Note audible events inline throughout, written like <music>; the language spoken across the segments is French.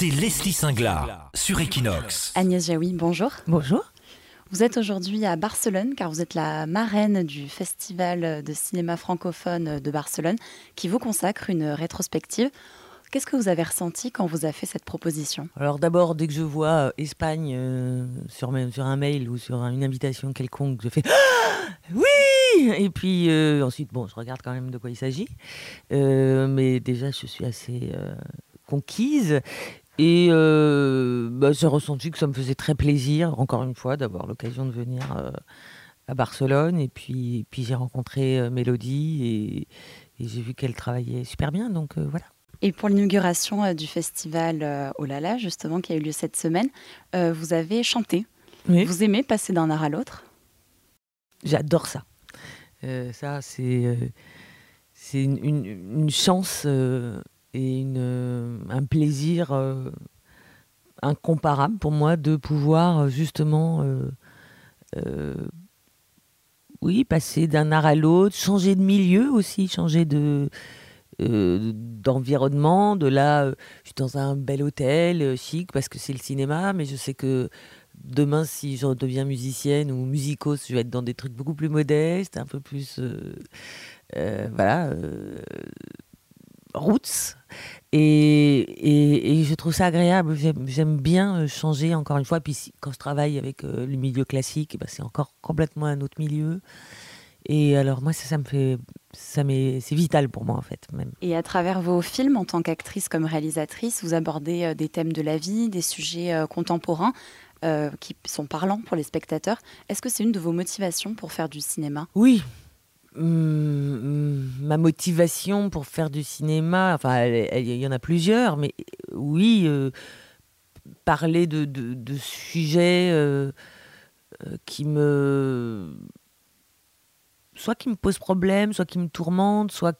c'est Leslie Singlar sur Equinox. Agnès Jaoui, bonjour. Bonjour. Vous êtes aujourd'hui à Barcelone car vous êtes la marraine du Festival de cinéma francophone de Barcelone qui vous consacre une rétrospective. Qu'est-ce que vous avez ressenti quand vous a fait cette proposition? Alors d'abord, dès que je vois euh, Espagne euh, sur, sur, un mail ou sur une invitation quelconque, je fais ah <gasps> oui Et puis euh, ensuite, bon, je regarde quand même de quoi il s'agit. mais déjà, je suis assez conquise. Et bah, j'ai ressenti que ça me faisait très plaisir, encore une fois, d'avoir l'occasion de venir à Barcelone. Et puis, puis j'ai rencontré Mélodie et, et j'ai vu qu'elle travaillait super bien. Donc voilà. Et pour l'inauguration euh, du festival euh, Olala, justement, qui a eu lieu cette semaine, euh, vous avez chanté. Vous aimez passer d'un art à l'autre? J'adore ça. ça, c'est c'est une, chance et une, un plaisir incomparable pour moi de pouvoir justement oui, passer d'un art à l'autre, changer de milieu aussi, changer de, euh, d'environnement. De là, euh, je suis dans un bel hôtel euh, chic parce que c'est le cinéma, mais je sais que demain, si je deviens musicienne ou musicos, je vais être dans des trucs beaucoup plus modestes, un peu plus. voilà. roots. Et, et, je trouve ça agréable. J'aime bien changer, encore une fois. Puis quand je travaille avec le milieu classique, bah, c'est encore complètement un autre milieu. Et alors moi, ça, ça me fait, ça c'est vital pour moi en fait même. Et à travers vos films, en tant qu'actrice comme réalisatrice, vous abordez euh, des thèmes de la vie, des sujets euh, contemporains euh, qui sont parlants pour les spectateurs. Est-ce que c'est une de vos motivations pour faire du cinéma? Oui. Hum, hum, ma motivation pour faire du cinéma, enfin, il y en a plusieurs, mais oui, parler de, de, sujets qui me soit qui me pose problème, soit qui me tourmente, soit,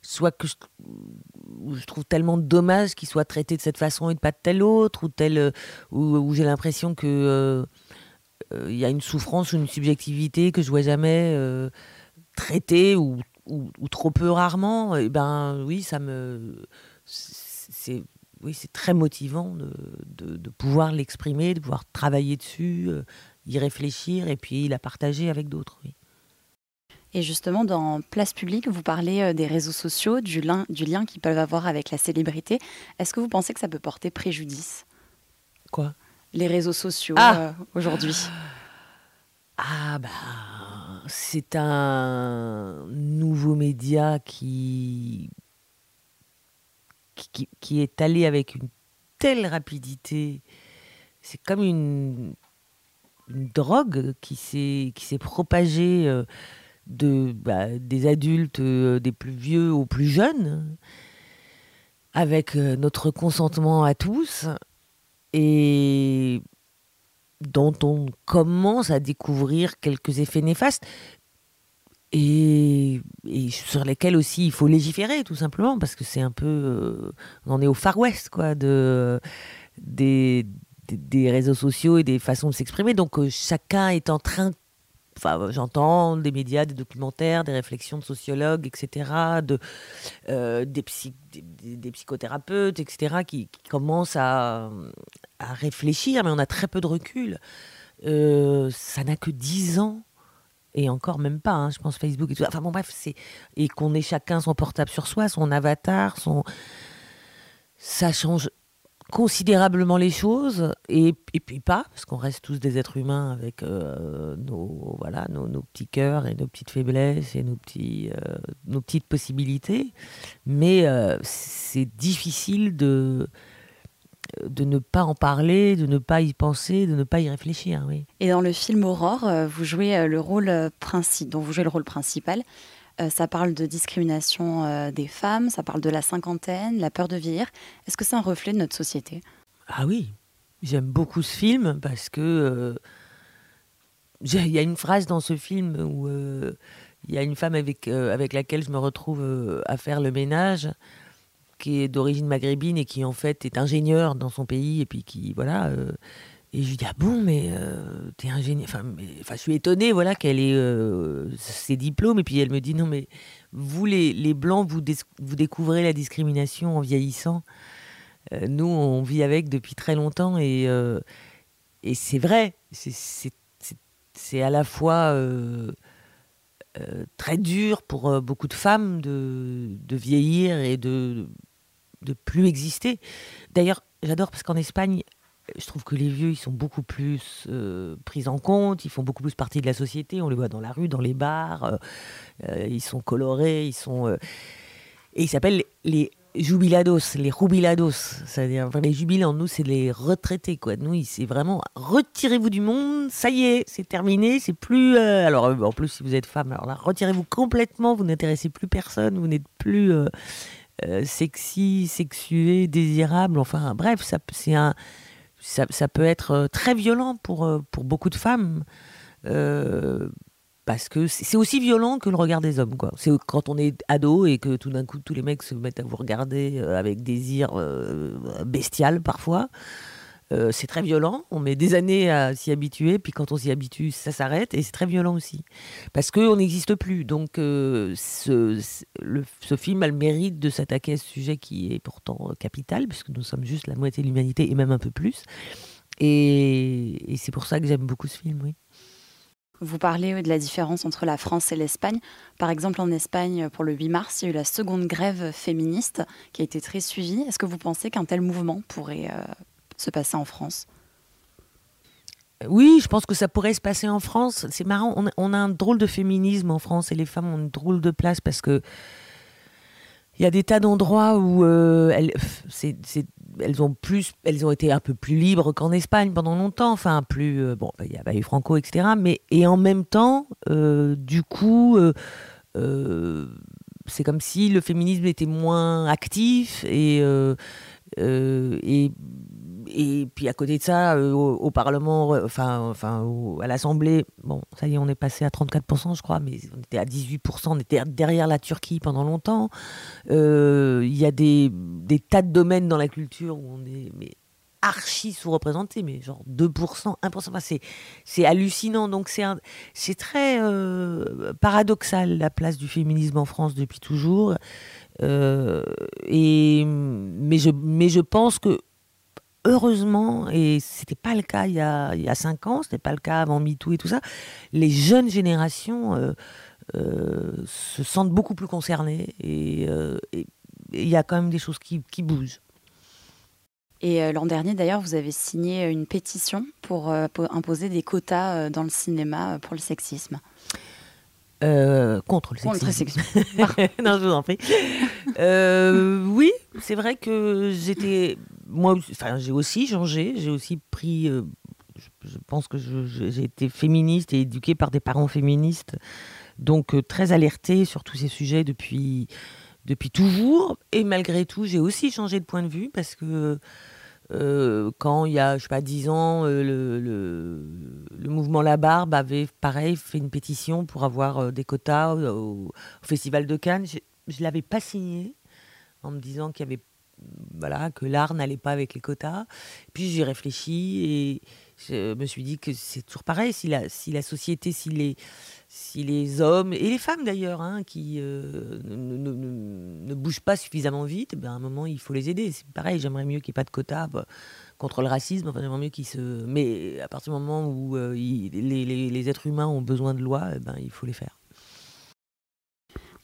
soit que je, trouve tellement dommage qu'il soit traité de cette façon et de pas de telle autre, ou telle, j'ai l'impression que euh, euh, il y a une souffrance ou une subjectivité que je vois jamais euh, traitée ou, ou, trop peu rarement. Et ben oui, ça me c'est oui, c'est très motivant de, de, de pouvoir l'exprimer, de pouvoir travailler dessus, y réfléchir et puis la partager avec d'autres. Oui. Et justement, dans Place Publique, vous parlez euh, des réseaux sociaux, du lien, du lien qu'ils peuvent avoir avec la célébrité. Est-ce que vous pensez que ça peut porter préjudice? Quoi? Les réseaux sociaux ah euh, aujourd'hui. Ah bah, c'est un nouveau média qui, est allé avec une telle rapidité. C'est comme une, drogue qui s'est propagée. Euh, bah, des adultes, euh, des plus vieux aux plus jeunes, avec euh, notre consentement à tous, et dont on commence à découvrir quelques effets néfastes, et, sur lesquels aussi il faut légiférer, tout simplement, parce que c'est un peu... Euh, on est au Far West, quoi, de, des, des réseaux sociaux et des façons de s'exprimer. Donc chacun est en train enfin, j'entends des médias, des documentaires, des réflexions de sociologues, etc., de, euh, des, psychothérapeutes, etc., qui, commencent à, à, réfléchir, mais on a très peu de recul. Euh, ça n'a que 10 ans, et encore même pas, hein, je pense Facebook et tout. Enfin bon, bref, c'est. Et qu'on ait chacun son portable sur soi, son avatar, son. Ça change considérablement les choses et, et puis pas parce qu'on reste tous des êtres humains avec euh, nos voilà nos, petits cœurs et nos petites faiblesses et nos petits euh, nos petites possibilités mais euh, c'est difficile de de ne pas en parler, de ne pas y penser, de ne pas y réfléchir. Oui. Et dans le film Aurore, vous jouez le rôle dont vous jouez le rôle principal. Euh, ça parle de discrimination euh, des femmes, ça parle de la cinquantaine, la peur de vieillir. Est-ce que c'est un reflet de notre société? Ah oui, j'aime beaucoup ce film parce que euh, il y a une phrase dans ce film où il y a une femme avec, avec laquelle je me retrouve à faire le ménage qui est d'origine maghrébine et qui en fait est ingénieure dans son pays et puis qui voilà et je lui dis ah bon mais euh, t'es ingénieur enfin, je suis étonnée voilà qu'elle ait euh, ses diplômes et puis elle me dit non mais vous les, les blancs vous, vous découvrez la discrimination en vieillissant nous, on vit avec depuis très longtemps et, et c'est vrai. C'est à la fois très dur pour beaucoup de femmes de, de vieillir et de de plus exister. D'ailleurs, j'adore parce qu'en Espagne, je trouve que les vieux, ils sont beaucoup plus euh, pris en compte, ils font beaucoup plus partie de la société. On les voit dans la rue, dans les bars, euh, euh, ils sont colorés, ils sont. et ils s'appellent les jubilados, les jubilados. C'est-à-dire, les jubilants, nous, c'est les retraités, quoi. Nous, c'est vraiment retirez-vous du monde, ça y est, c'est terminé, c'est plus. alors, en plus, si vous êtes femme, alors là, retirez-vous complètement, vous n'intéressez plus personne, vous n'êtes plus. sexy, sexué, désirable, enfin bref, c'est un, ça, peut être euh, très violent pour, euh, pour beaucoup de femmes. Euh, parce que c'est aussi violent que le regard des hommes. Quoi. C'est quand on est ado et que tout d'un coup tous les mecs se mettent à vous regarder avec désir bestial parfois. Euh, c'est très violent, on met des années à s'y habituer, puis quand on s'y habitue, ça s'arrête, et c'est très violent aussi. Parce qu'on n'existe plus. Donc euh, ce, film a le mérite de s'attaquer à ce sujet qui est pourtant capital, puisque nous sommes juste la moitié de l'humanité, et même un peu plus. Et, c'est pour ça que j'aime beaucoup ce film, oui. Vous parlez de la différence entre la France et l'Espagne. Par exemple, en Espagne, pour le 8 mars, il y a eu la seconde grève féministe qui a été très suivie. Est-ce que vous pensez qu'un tel mouvement pourrait euh, se passer en France oui, je pense que ça pourrait se passer en France. C'est marrant, on a, un drôle de féminisme en France et les femmes ont une drôle de place parce que il y a des tas d'endroits où euh, elles, ont plus, elles ont été un peu plus libres qu'en Espagne pendant longtemps. Enfin, plus euh, bon, il y a eu Franco, etc. Mais et en même temps, euh, du coup, c'est comme si le féminisme était moins actif et et et puis à côté de ça, euh, au, Parlement, enfin, enfin à l'Assemblée, bon, ça y est, on est passé à 34%, je crois, mais on était à 18%, on était derrière la Turquie pendant longtemps. Euh, il y a des, des, tas de domaines dans la culture où on est archi sous-représenté, mais genre 2%, 1%, enfin, c'est hallucinant. Donc c'est très euh, paradoxal la place du féminisme en France depuis toujours. et, mais, je, mais je pense que heureusement, et c'était pas le cas il y a, il y a cinq ans, c'était pas le cas avant MeToo et tout ça, les jeunes générations euh, euh, se sentent beaucoup plus concernées euh, et il y a quand même des choses qui, qui bougent. Et l'an dernier, d'ailleurs, vous avez signé une pétition pour, imposer des quotas dans le cinéma pour le sexisme. contre le sexisme. Contre le sexisme. <laughs> non, je vous en prie. oui, c'est vrai que j'étais moi, enfin, j'ai aussi changé. J'ai aussi pris. Euh, je, pense que j'ai été féministe et éduquée par des parents féministes, donc euh, très alertée sur tous ces sujets depuis depuis toujours. Et malgré tout, j'ai aussi changé de point de vue parce que euh, quand il y a, je sais pas, dix ans, le, le, mouvement La Barbe avait, pareil, fait une pétition pour avoir des quotas au, Festival de Cannes. Je ne l'avais pas signé en me disant qu'il y avait voilà, que l'art n'allait pas avec les quotas. Puis j'ai réfléchi et je me suis dit que c'est toujours pareil. Si la, si la société, si les, si les hommes et les femmes d'ailleurs, hein, qui euh, ne, ne, bougent pas suffisamment vite, ben à un moment il faut les aider. C'est pareil, j'aimerais mieux qu'il n'y ait pas de quotas bah, contre le racisme. Enfin, mieux se. Mais à partir du moment où euh, les, les, les, êtres humains ont besoin de lois, eh ben, il faut les faire.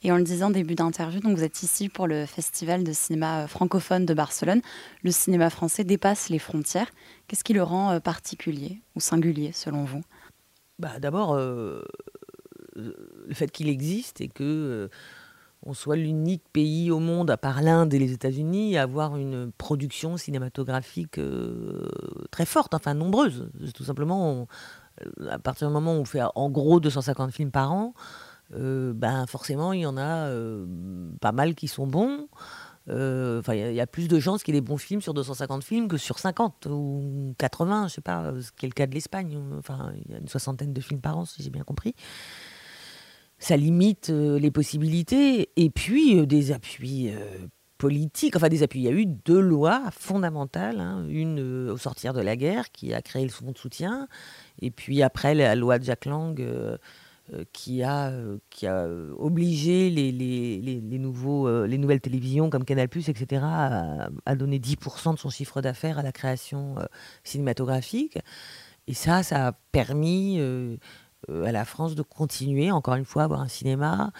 Et en le disant début d'interview, donc vous êtes ici pour le Festival de cinéma euh, francophone de Barcelone. Le cinéma français dépasse les frontières. Qu'est-ce qui le rend euh, particulier ou singulier selon vous? Bah, D'abord, euh, le fait qu'il existe et que on soit l'unique pays au monde, à part l'Inde et les États-Unis, à avoir une production cinématographique très forte, enfin nombreuse. Tout simplement, à partir du moment où on fait en gros 250 films par an, euh, ben forcément, il y en a euh, pas mal qui sont bons. Euh, enfin, il y, a plus de y ait des bons films sur 250 films que sur 50 ou 80, je sais pas, ce qui est le cas de l'Espagne. Enfin, il y a une soixantaine de films par an, si j'ai bien compris. Ça limite les possibilités. Et puis, des appuis politiques, enfin des appuis. Il y a eu deux lois fondamentales. Hein. Une au sortir de la guerre qui a créé le fonds de soutien. Et puis après, la loi de Jack Lang qui, a, qui a obligé les, les, les, nouveaux, les nouvelles télévisions comme Canal, etc., à, donner 10% de son chiffre d'affaires à la création cinématographique. Et ça, ça a permis à la France de continuer, encore une fois, à avoir un cinéma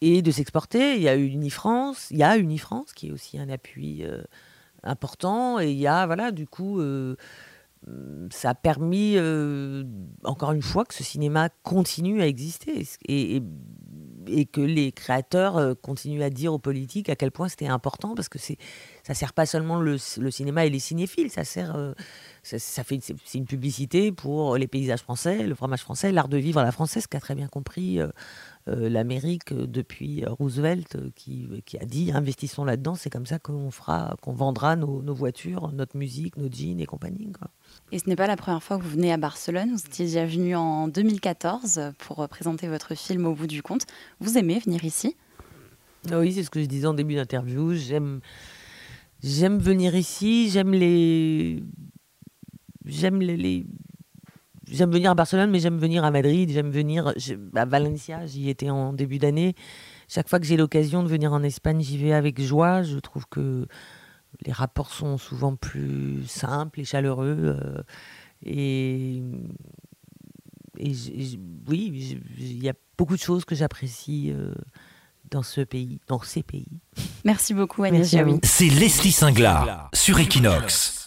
et de s'exporter. Il y a Unifrance, il y a Unifrance qui est aussi un appui important. Et il y a, voilà, du coup, euh, ça a permis, euh, encore une fois, que ce cinéma continue à exister et, que les créateurs euh, continuent à dire aux politiques à quel point c'était important parce que ça sert pas seulement le, le, cinéma et les cinéphiles, ça sert, ça, fait c'est une publicité pour les paysages français, le fromage français, l'art de vivre à la française, qu'a très bien compris euh, l'Amérique euh, depuis Roosevelt euh, qui, qui, a dit investissons là-dedans, c'est comme ça qu'on fera, qu'on vendra nos, nos, voitures, notre musique, nos jeans et compagnie. Quoi. Et ce n'est pas la première fois que vous venez à Barcelone. Vous étiez déjà venu en 2014 pour présenter votre film Au bout du compte. Vous aimez venir ici? Oui, c'est ce que je disais en début d'interview. J'aime, j'aime venir ici. J'aime les, j'aime les, j'aime venir à Barcelone, mais j'aime venir à Madrid, j'aime venir à Valencia, j'y étais en début d'année. Chaque fois que j'ai l'occasion de venir en Espagne, j'y vais avec joie. Je trouve que les rapports sont souvent plus simples et chaleureux. Euh, et, oui, il y a beaucoup de choses que j'apprécie euh, dans ce pays, dans ces pays. Merci beaucoup, Agnès C'est Leslie Singlar sur Equinox.